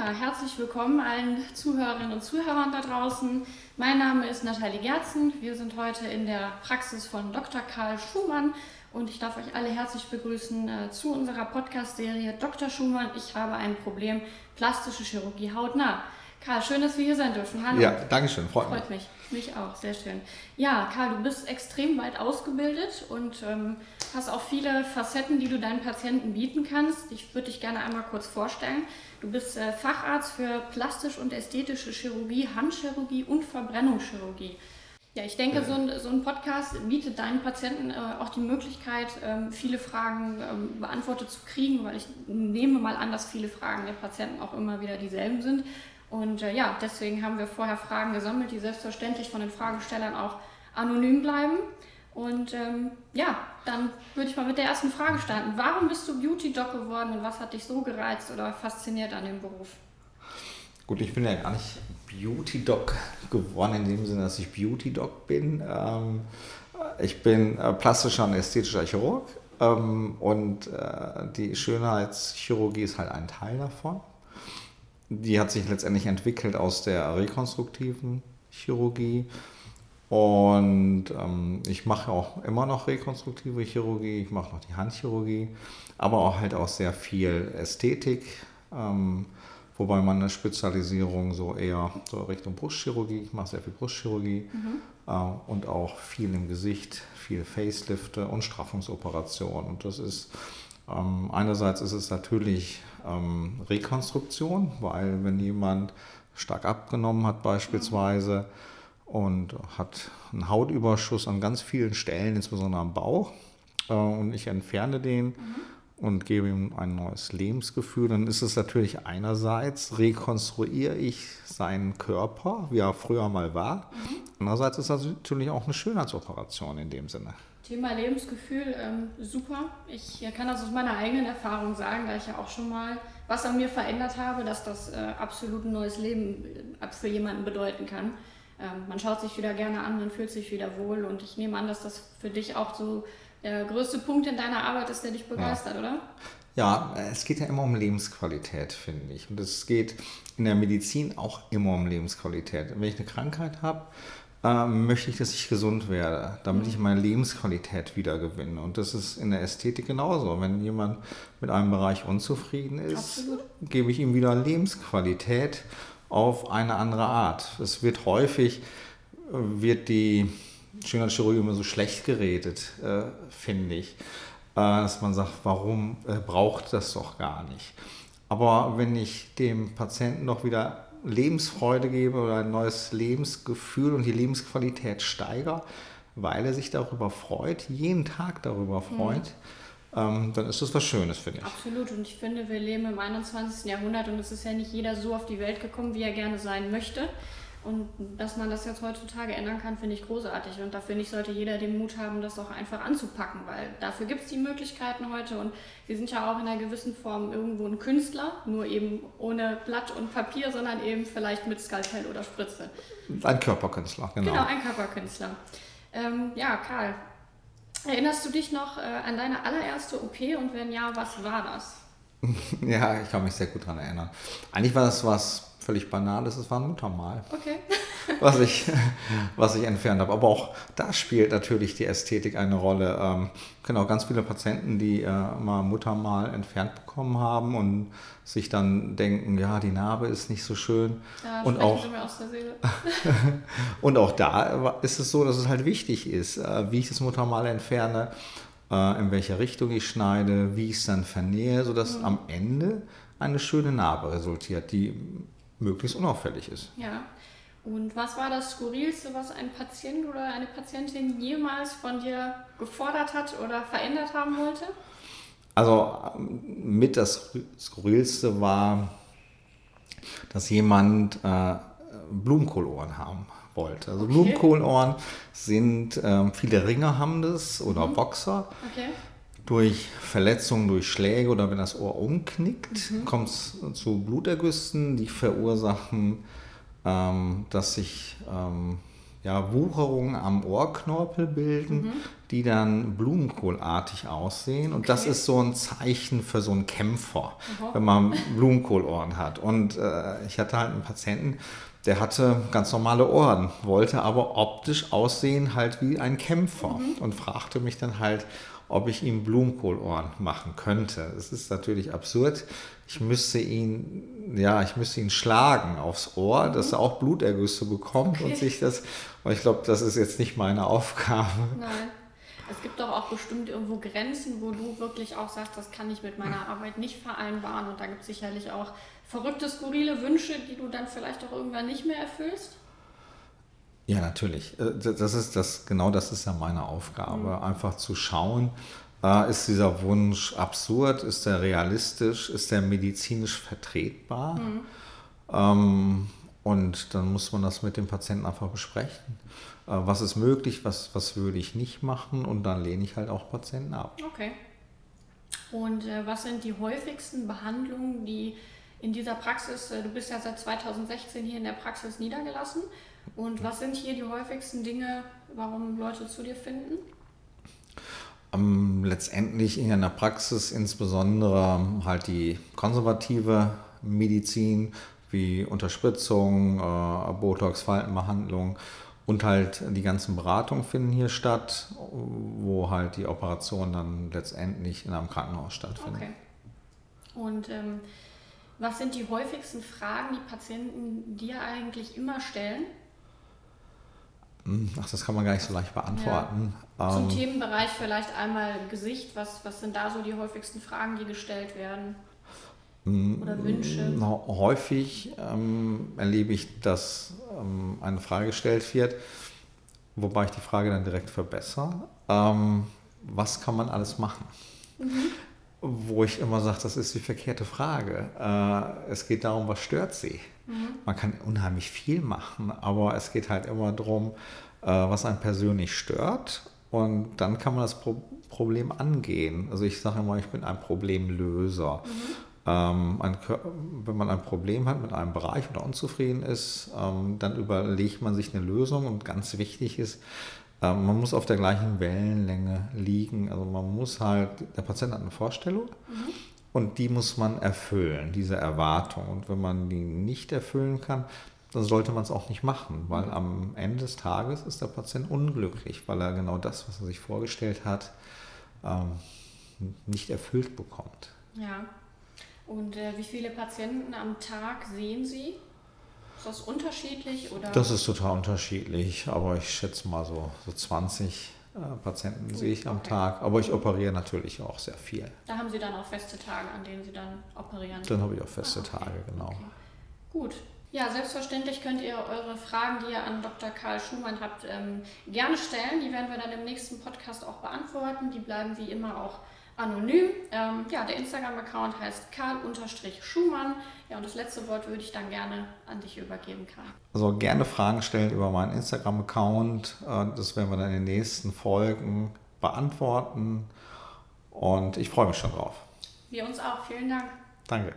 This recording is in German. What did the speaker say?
Ja, herzlich willkommen allen Zuhörerinnen und Zuhörern da draußen. Mein Name ist Nathalie Gerzen. Wir sind heute in der Praxis von Dr. Karl Schumann und ich darf euch alle herzlich begrüßen äh, zu unserer Podcast-Serie Dr. Schumann. Ich habe ein Problem, plastische Chirurgie hautnah. Karl, schön, dass wir hier sein dürfen. Hallo. Ja, danke schön, freut, freut mich. mich. Mich auch, sehr schön. Ja, Karl, du bist extrem weit ausgebildet und ähm, hast auch viele Facetten, die du deinen Patienten bieten kannst. Ich würde dich gerne einmal kurz vorstellen. Du bist äh, Facharzt für plastisch und ästhetische Chirurgie, Handchirurgie und Verbrennungschirurgie. Ja, ich denke, so ein, so ein Podcast bietet deinen Patienten äh, auch die Möglichkeit, ähm, viele Fragen ähm, beantwortet zu kriegen, weil ich nehme mal an, dass viele Fragen der Patienten auch immer wieder dieselben sind. Und äh, ja, deswegen haben wir vorher Fragen gesammelt, die selbstverständlich von den Fragestellern auch anonym bleiben. Und ähm, ja, dann würde ich mal mit der ersten Frage starten. Warum bist du Beauty Doc geworden und was hat dich so gereizt oder fasziniert an dem Beruf? Gut, ich bin ja gar nicht Beauty Doc geworden in dem Sinne, dass ich Beauty Doc bin. Ähm, ich bin äh, plastischer und ästhetischer Chirurg ähm, und äh, die Schönheitschirurgie ist halt ein Teil davon die hat sich letztendlich entwickelt aus der rekonstruktiven Chirurgie. Und ähm, ich mache auch immer noch rekonstruktive Chirurgie, ich mache noch die Handchirurgie, aber auch halt auch sehr viel Ästhetik, ähm, wobei meine Spezialisierung so eher so Richtung Brustchirurgie, ich mache sehr viel Brustchirurgie mhm. äh, und auch viel im Gesicht, viel Facelifte und Straffungsoperationen. Und das ist ähm, einerseits ist es natürlich ähm, Rekonstruktion, weil wenn jemand stark abgenommen hat beispielsweise und hat einen Hautüberschuss an ganz vielen Stellen, insbesondere am Bauch, äh, und ich entferne den mhm. und gebe ihm ein neues Lebensgefühl, dann ist es natürlich einerseits, rekonstruiere ich seinen Körper, wie er früher mal war. Mhm. Andererseits ist das natürlich auch eine Schönheitsoperation in dem Sinne. Thema Lebensgefühl, ähm, super. Ich kann das aus meiner eigenen Erfahrung sagen, da ich ja auch schon mal was an mir verändert habe, dass das äh, absolut ein neues Leben äh, für jemanden bedeuten kann. Ähm, man schaut sich wieder gerne an, man fühlt sich wieder wohl und ich nehme an, dass das für dich auch so der größte Punkt in deiner Arbeit ist, der dich begeistert, ja. oder? Ja, es geht ja immer um Lebensqualität, finde ich. Und es geht in der Medizin auch immer um Lebensqualität. Wenn ich eine Krankheit habe, äh, möchte ich, dass ich gesund werde, damit ich meine Lebensqualität wieder gewinne. Und das ist in der Ästhetik genauso. Wenn jemand mit einem Bereich unzufrieden ist, Absolut. gebe ich ihm wieder Lebensqualität auf eine andere Art. Es wird häufig, wird die Schönheitschirurgie immer so schlecht geredet, äh, finde ich, äh, dass man sagt, warum äh, braucht das doch gar nicht. Aber wenn ich dem Patienten noch wieder Lebensfreude gebe oder ein neues Lebensgefühl und die Lebensqualität steigere, weil er sich darüber freut, jeden Tag darüber mhm. freut, mhm. ähm, dann ist das was Schönes, finde ich. Absolut. Und ich finde, wir leben im 21. Jahrhundert und es ist ja nicht jeder so auf die Welt gekommen, wie er gerne sein möchte. Und dass man das jetzt heutzutage ändern kann, finde ich großartig. Und da finde ich, sollte jeder den Mut haben, das auch einfach anzupacken, weil dafür gibt es die Möglichkeiten heute. Und wir sind ja auch in einer gewissen Form irgendwo ein Künstler, nur eben ohne Blatt und Papier, sondern eben vielleicht mit Skalpell oder Spritze. Ein Körperkünstler, genau. Genau, ein Körperkünstler. Ähm, ja, Karl, erinnerst du dich noch äh, an deine allererste OP und wenn ja, was war das? ja, ich kann mich sehr gut daran erinnern. Eigentlich war das was völlig Banales, es war ein Muttermal. Okay. was, ich, was ich entfernt habe. Aber auch da spielt natürlich die Ästhetik eine Rolle. Ähm, genau, ganz viele Patienten, die äh, mal Muttermal entfernt bekommen haben und sich dann denken, ja, die Narbe ist nicht so schön. Ja, und auch, und auch da ist es so, dass es halt wichtig ist, äh, wie ich das Muttermal entferne, in welche Richtung ich schneide, wie ich es dann vernähe, sodass mhm. am Ende eine schöne Narbe resultiert, die möglichst unauffällig ist. Ja. Und was war das Skurrilste, was ein Patient oder eine Patientin jemals von dir gefordert hat oder verändert haben wollte? Also mit das Skurrilste war, dass jemand äh, Blumenkohlohren haben wollte. Also okay. Blumenkohlohren sind, äh, viele Ringer haben das oder mhm. Boxer. Okay durch Verletzungen, durch Schläge oder wenn das Ohr umknickt, mhm. kommt es zu Blutergüssen, die verursachen, ähm, dass sich ähm, ja, Wucherungen am Ohrknorpel bilden, mhm. die dann blumenkohlartig aussehen. Und das ist so ein Zeichen für so einen Kämpfer, mhm. wenn man Blumenkohlohren hat. Und äh, ich hatte halt einen Patienten, der hatte ganz normale Ohren, wollte aber optisch aussehen halt wie ein Kämpfer mhm. und fragte mich dann halt, ob ich ihm Blumenkohlohren machen könnte. Es ist natürlich absurd. Ich müsste ihn, ja, ich müsste ihn schlagen aufs Ohr, mhm. dass er auch Blutergüsse bekommt okay. und sich das, und ich glaube, das ist jetzt nicht meine Aufgabe. Nein. Es gibt doch auch bestimmt irgendwo Grenzen, wo du wirklich auch sagst, das kann ich mit meiner Arbeit nicht vereinbaren. Und da gibt es sicherlich auch verrückte, skurrile Wünsche, die du dann vielleicht auch irgendwann nicht mehr erfüllst. Ja, natürlich. Äh, das ist das, genau das ist ja meine Aufgabe, mhm. einfach zu schauen, äh, ist dieser Wunsch absurd, ist er realistisch, ist er medizinisch vertretbar? Mhm. Ähm, und dann muss man das mit dem Patienten einfach besprechen. Äh, was ist möglich, was, was würde ich nicht machen und dann lehne ich halt auch Patienten ab. Okay. Und äh, was sind die häufigsten Behandlungen, die in dieser Praxis, äh, du bist ja seit 2016 hier in der Praxis niedergelassen, und was sind hier die häufigsten Dinge, warum Leute zu dir finden? Ähm, letztendlich in der Praxis insbesondere halt die konservative Medizin wie Unterspritzung, äh, Botox, Faltenbehandlung und halt die ganzen Beratungen finden hier statt, wo halt die Operationen dann letztendlich in einem Krankenhaus stattfinden. Okay. Und ähm, was sind die häufigsten Fragen, die Patienten dir eigentlich immer stellen? Hm, ach, das kann man gar nicht so leicht beantworten. Ja. Zum ähm, Themenbereich vielleicht einmal Gesicht. Was, was sind da so die häufigsten Fragen, die gestellt werden? Hm, Oder Wünsche? Häufig ähm, erlebe ich, dass ähm, eine Frage gestellt wird, wobei ich die Frage dann direkt verbessere. Ähm, was kann man alles machen? Mhm. Wo ich immer sage, das ist die verkehrte Frage. Äh, es geht darum, was stört sie? Mhm. Man kann unheimlich viel machen, aber es geht halt immer darum, äh, was einen persönlich stört. Und dann kann man das Pro Problem angehen. Also ich sage immer, ich bin ein Problemlöser. Mhm. Ähm, ein, wenn man ein Problem hat mit einem Bereich oder unzufrieden ist, ähm, dann überlegt man sich eine Lösung und ganz wichtig ist, ähm, man muss auf der gleichen Wellenlänge liegen. Also man muss halt, der Patient hat eine Vorstellung mhm. und die muss man erfüllen, diese Erwartung. Und wenn man die nicht erfüllen kann, dann sollte man es auch nicht machen, weil mhm. am Ende des Tages ist der Patient unglücklich, weil er genau das, was er sich vorgestellt hat, ähm, nicht erfüllt bekommt. Ja. Und äh, wie viele Patienten am Tag sehen Sie? Ist das unterschiedlich? Oder? Das ist total unterschiedlich, aber ich schätze mal so, so 20 äh, Patienten Gut, sehe ich am okay. Tag. Aber ich operiere natürlich auch sehr viel. Da haben Sie dann auch feste Tage, an denen Sie dann operieren? Dann habe ich auch feste ah, okay. Tage, genau. Okay. Gut. Ja, selbstverständlich könnt ihr eure Fragen, die ihr an Dr. Karl Schumann habt, ähm, gerne stellen. Die werden wir dann im nächsten Podcast auch beantworten. Die bleiben wie immer auch anonym. Ähm, ja, der Instagram-Account heißt karl-schumann. Ja, und das letzte Wort würde ich dann gerne an dich übergeben, Karl. Also gerne Fragen stellen über meinen Instagram-Account. Äh, das werden wir dann in den nächsten Folgen beantworten. Und ich freue mich schon drauf. Wir uns auch. Vielen Dank. Danke.